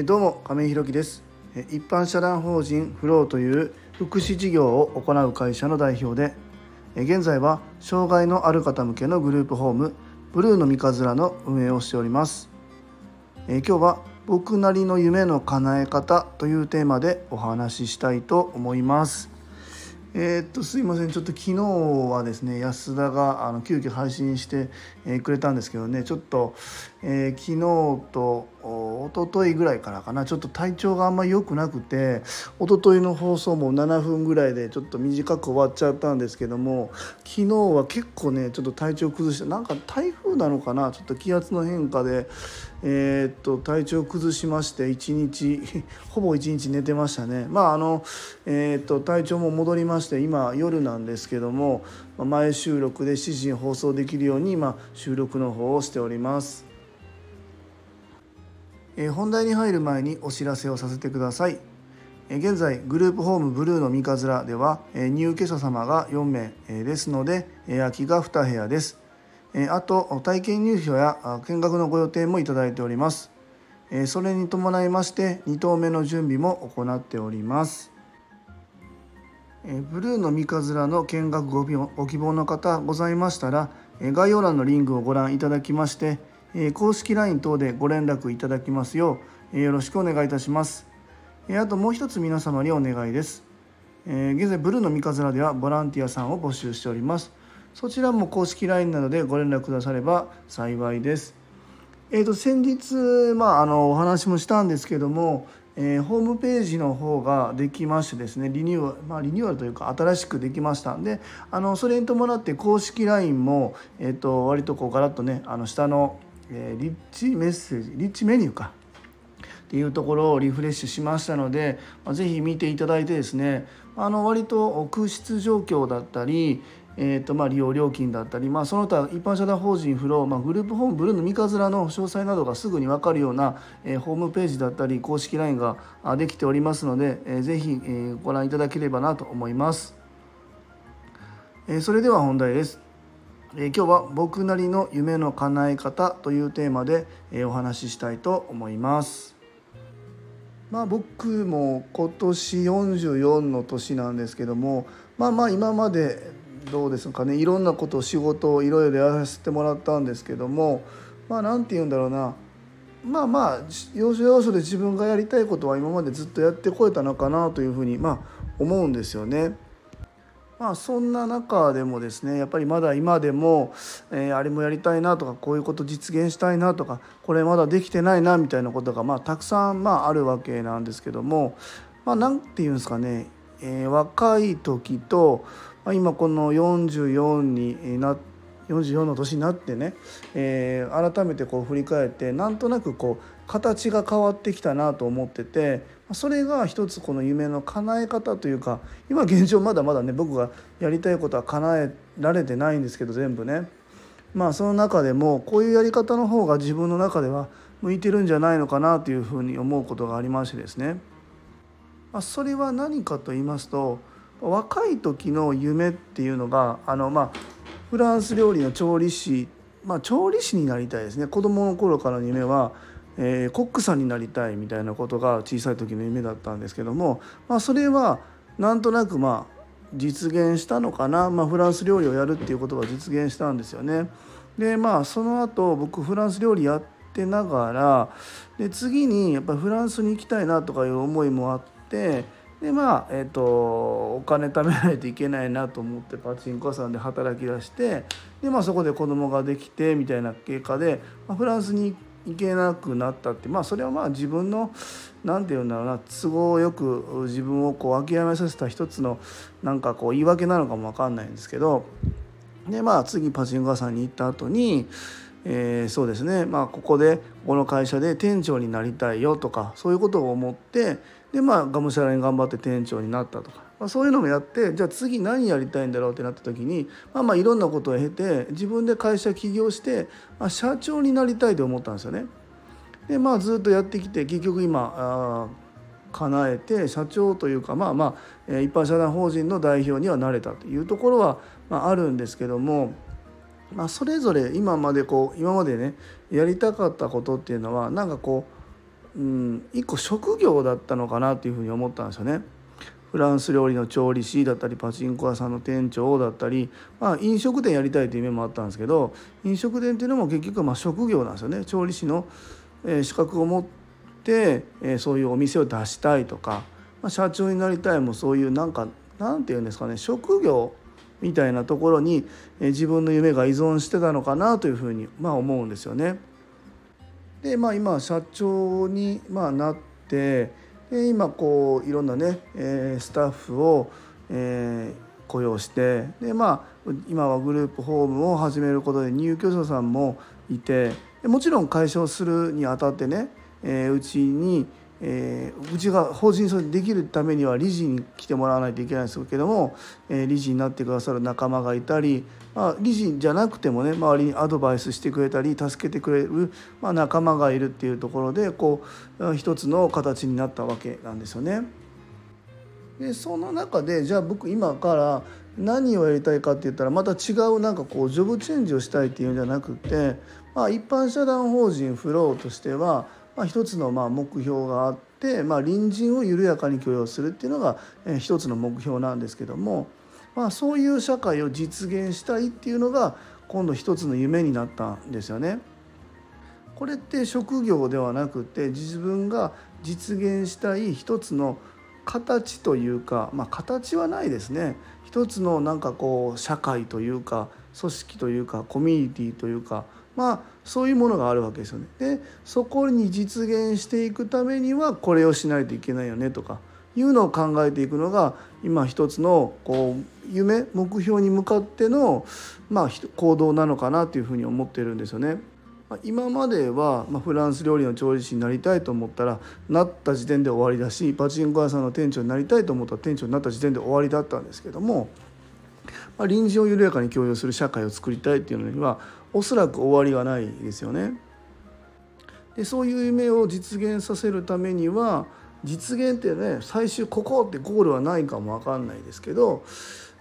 え、どうも亀井弘樹です。一般社団法人フローという福祉事業を行う会社の代表で現在は障害のある方向けのグループホームブルーの三日面の運営をしております。今日は僕なりの夢の叶え方というテーマでお話ししたいと思います。えー、っとすいません。ちょっと昨日はですね安田があの急遽配信して、え、くれたんですけどねちょっと、えー、昨日とお一昨日ぐらいからかな。ちょっと体調があんまり良くなくて一昨日の放送も7分ぐらいでちょっと短く終わっちゃったんですけども昨日は結構ねちょっと体調崩してなんか台風なのかな？ちょっと気圧の変化で、えー、っと体調崩しまして1日 ほぼ1日寝てましたね。まああの、えー、っと体調も戻りまして今夜なんですけども前収録で7時に放送できるように今収録の方をしております。本題に入る前にお知らせをさせてください。現在グループホームブルーの三日面では入居者様が4名ですので空きが2部屋です。あと体験入居や見学のご予定もいただいております。それに伴いまして2棟目の準備も行っております。ブルーの三日面の見学ご希望の方ございましたら概要欄のリンクをご覧いただきまして公式 LINE 等でご連絡いただきますようよろしくお願いいたします。あともう一つ皆様にお願いです。現在ブルーの三日面ではボランティアさんを募集しております。そちらも公式 LINE などでご連絡くだされば幸いです。えーと、先日、まあ、あのお話もしたんですけども、えー、ホームページの方ができましてですねリニューアル、まあ、リニューアルというか新しくできましたんであのそれに伴って公式 LINE も、えーと割とこうガラッとねあの下のえー、リッチメッセージリッチメニューかっていうところをリフレッシュしましたので、まあ、ぜひ見ていただいてですねあの割と空室状況だったり、えーとまあ、利用料金だったり、まあ、その他一般社団法人フロー、まあ、グループホームブルーの三日面の詳細などがすぐに分かるような、えー、ホームページだったり公式 LINE ができておりますので、えー、ぜひ、えー、ご覧いただければなと思います。えー、それでは本題です。え今日は僕なりの夢の叶え方というテーマで、えお話ししたいと思います。まあ僕も今年44の年なんですけどもまあまあ今までどうですかねいろんなことを仕事をいろいろやらせてもらったんですけどもまあ何て言うんだろうなまあまあ要所要所で自分がやりたいことは今までずっとやってこえたのかなというふうにまあ思うんですよね。まあ、そんな中でもですねやっぱりまだ今でも、えー、あれもやりたいなとかこういうこと実現したいなとかこれまだできてないなみたいなことが、まあ、たくさん、まあ、あるわけなんですけども、まあ、て言うんですかね、えー、若い時と、まあ、今この44になって44の年になってね、えー、改めてこう振り返ってなんとなくこう形が変わってきたなと思っててそれが一つこの夢の叶え方というか今現状まだまだね僕がやりたいことは叶えられてないんですけど全部ね。まあその中でもこういうやり方の方が自分の中では向いてるんじゃないのかなというふうに思うことがありましてですね、ま、それは何かと言いますと若い時の夢っていうのがあのまあフランス料理の調理師まあ調理師になりたいですね子供の頃からの夢はえー、コックさんになりたいみたいなことが小さい時の夢だったんですけども、まあ、それはなんとなくまあ実現したのかな、まあ、フランス料理をやるっていうことが実現したんですよね。でまあその後僕フランス料理やってながらで次にやっぱフランスに行きたいなとかいう思いもあってでまあえっ、ー、とお金貯めないといけないなと思ってパチンコ屋さんで働き出してでまあそこで子供ができてみたいな経過で、まあ、フランスに行けなくなったってまあそれはまあ自分の何て言うんだろうな都合よく自分をこう諦めさせた一つのなんかこう言い訳なのかも分かんないんですけどでまあ次パチンコ屋さんに行った後にえー、そうですねまあここでこの会社で店長になりたいよとかそういうことを思ってでまあがむしゃらに頑張って店長になったとか、まあ、そういうのもやってじゃあ次何やりたいんだろうってなった時にまあまあいろんなことを経て自分で会社起業して、まあ、社長になりたいと思ったんですよね。でまあずっとやってきて結局今あ叶えて社長というかまあまあ一般社団法人の代表にはなれたというところは、まあ、あるんですけども。まあ、それぞれ今までこう今までねやりたかったことっていうのはなんかこううん一個職業だったのかなというふうに思ったんですよね。フランス料理の調理師だったりパチンコ屋さんの店長だったり、まあ、飲食店やりたいという夢もあったんですけど飲食店っていうのも結局まあ職業なんですよね調理師の資格を持ってそういうお店を出したいとか、まあ、社長になりたいもそういうなんかなんて言うんですかね職業みたいなところに自分の夢が依存してたのかなというふうにまあ思うんですよね。でまあ今社長にまあなってで今こういろんなね、え、スタッフを、え、雇用してでまあ今はグループホームを始めることで入居者さんもいてもちろん解消するにあたってね、え、うちにえー、うちが法人そできるためには理事に来てもらわないといけないんですけども、えー、理事になってくださる仲間がいたり、まあ、理事じゃなくてもね周りにアドバイスしてくれたり助けてくれる、まあ、仲間がいるっていうところでこう一つの形になったわけなんですよね。でその中でじゃあ僕今から何をやりたいかって言ったらまた違うなんかこうジョブチェンジをしたいっていうんじゃなくて、まあ、一般社団法人フローとしてはまあ、一つのまあ目標があって、まあ、隣人を緩やかに許容するっていうのが一つの目標なんですけども、まあ、そういう社会を実現したいっていうのが今度一つの夢になったんですよね。これって職業ではなくて自分が実現したい一つの形というか、まあ、形はないですね一つのなんかこう社会というか組織というかコミュニティというかまあそういうものがあるわけですよね。でそこに実現していくためにはこれをしないといけないよねとかいうのを考えていくのが今一つのこう夢目標に向かっての、まあ、行動なのかなというふうに思ってるんですよね。今までは、まフランス料理の調理師になりたいと思ったらなった時点で終わりだしパチンコ屋さんの店長になりたいと思ったら店長になった時点で終わりだったんですけども、まあ、臨時を緩やかに共有する社会を作りたいっていうのにはおそらく終わりがないですよね。でそういう夢を実現させるためには実現ってね最終ここってゴールはないかも分かんないですけど、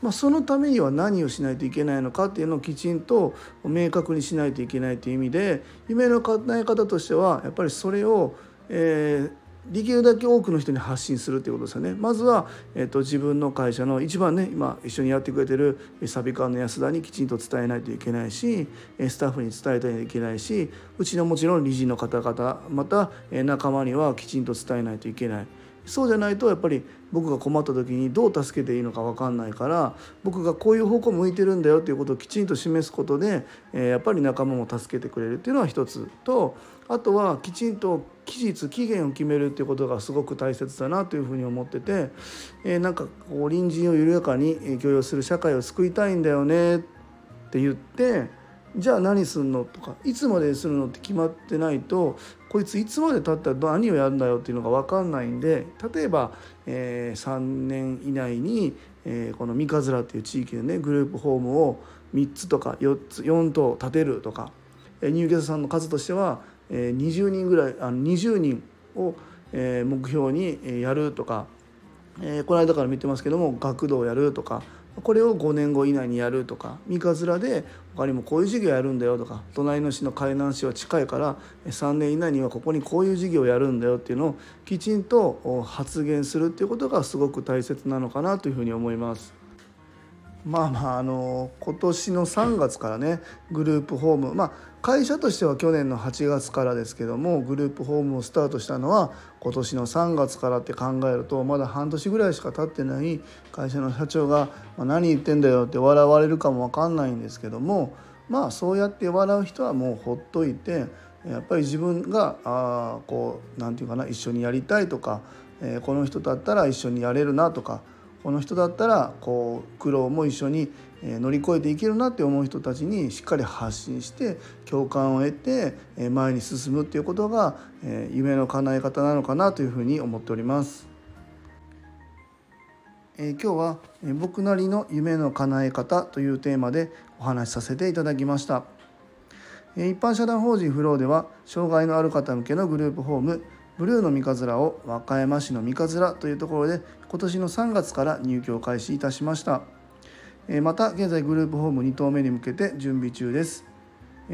まあ、そのためには何をしないといけないのかっていうのをきちんと明確にしないといけないという意味で夢の叶え方としてはやっぱりそれを、えー、できるだけ多くの人に発信するということですよね。まずは、えーと、自分の会社の一番ね今一緒にやってくれてるサビカンの安田にきちんと伝えないといけないしスタッフに伝えたいといけないしうちのもちろん理事の方々また仲間にはきちんと伝えないといけない。そうじゃないとやっぱり僕が困った時にどう助けていいのか分かんないから僕がこういう方向向いてるんだよっていうことをきちんと示すことで、えやっぱり仲間も助けてくれるっていうのは一つとあとはきちんと期日期限を決めるっていうことがすごく大切だなというふうに思ってて、えなんかこう隣人を緩やかに許容する社会を作りたいんだよねって言ってじゃあ何すんのとかいつまでするのって決まってないとこいついつまでたったら何をやるんだよっていうのが分かんないんで例えば、えー、3年以内に、えー、この三日面っていう地域でねグループホームを3つとか4つ4棟建てるとか、えー、入居者さんの数としては、えー、20人ぐらいあの20人を、えー、目標にやるとか、えー、この間から見てますけども学童やるとかこれを5年後以内にやるとか三日面で他にもこういう事業やるんだよとか隣の市の海南市は近いから3年以内にはここにこういう事業をやるんだよっていうのをきちんと発言するっていうことがすごく大切なのかなというふうに思います。まあまああの今年の3月からねグループホームまあ会社としては去年の8月からですけどもグループホームをスタートしたのは今年の3月からって考えるとまだ半年ぐらいしか経ってない会社の社長が「何言ってんだよ」って笑われるかも分かんないんですけどもまあそうやって笑う人はもうほっといてやっぱり自分があこう何て言うかな一緒にやりたいとか、えー、この人だったら一緒にやれるなとかこの人だったらこう苦労も一緒に乗り越えていけるなって思う人たちにしっかり発信して共感を得て前に進むっていうことが夢の叶え方なのかなというふうに思っております。え今日は僕なりの夢の叶え方というテーマでお話しさせていただきました。一般社団法人フローでは障害のある方向けのグループホームブルーの三日面を和歌山市の三日面というところで今年の3月から入居を開始いたしました。また現在グループホーム2棟目に向けて準備中です。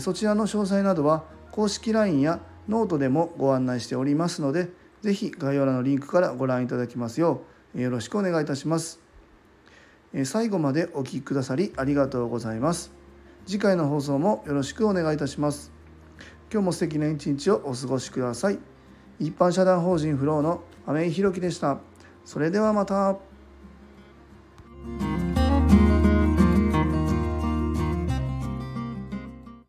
そちらの詳細などは公式 LINE やノートでもご案内しておりますので是非概要欄のリンクからご覧いただきますようよろしくお願いいたします。最後までお聴きくださりありがとうございます。次回の放送もよろしくお願いいたします。今日も素敵な一日をお過ごしください。一般社団法人フローの亀井宏樹でしたそれではまた。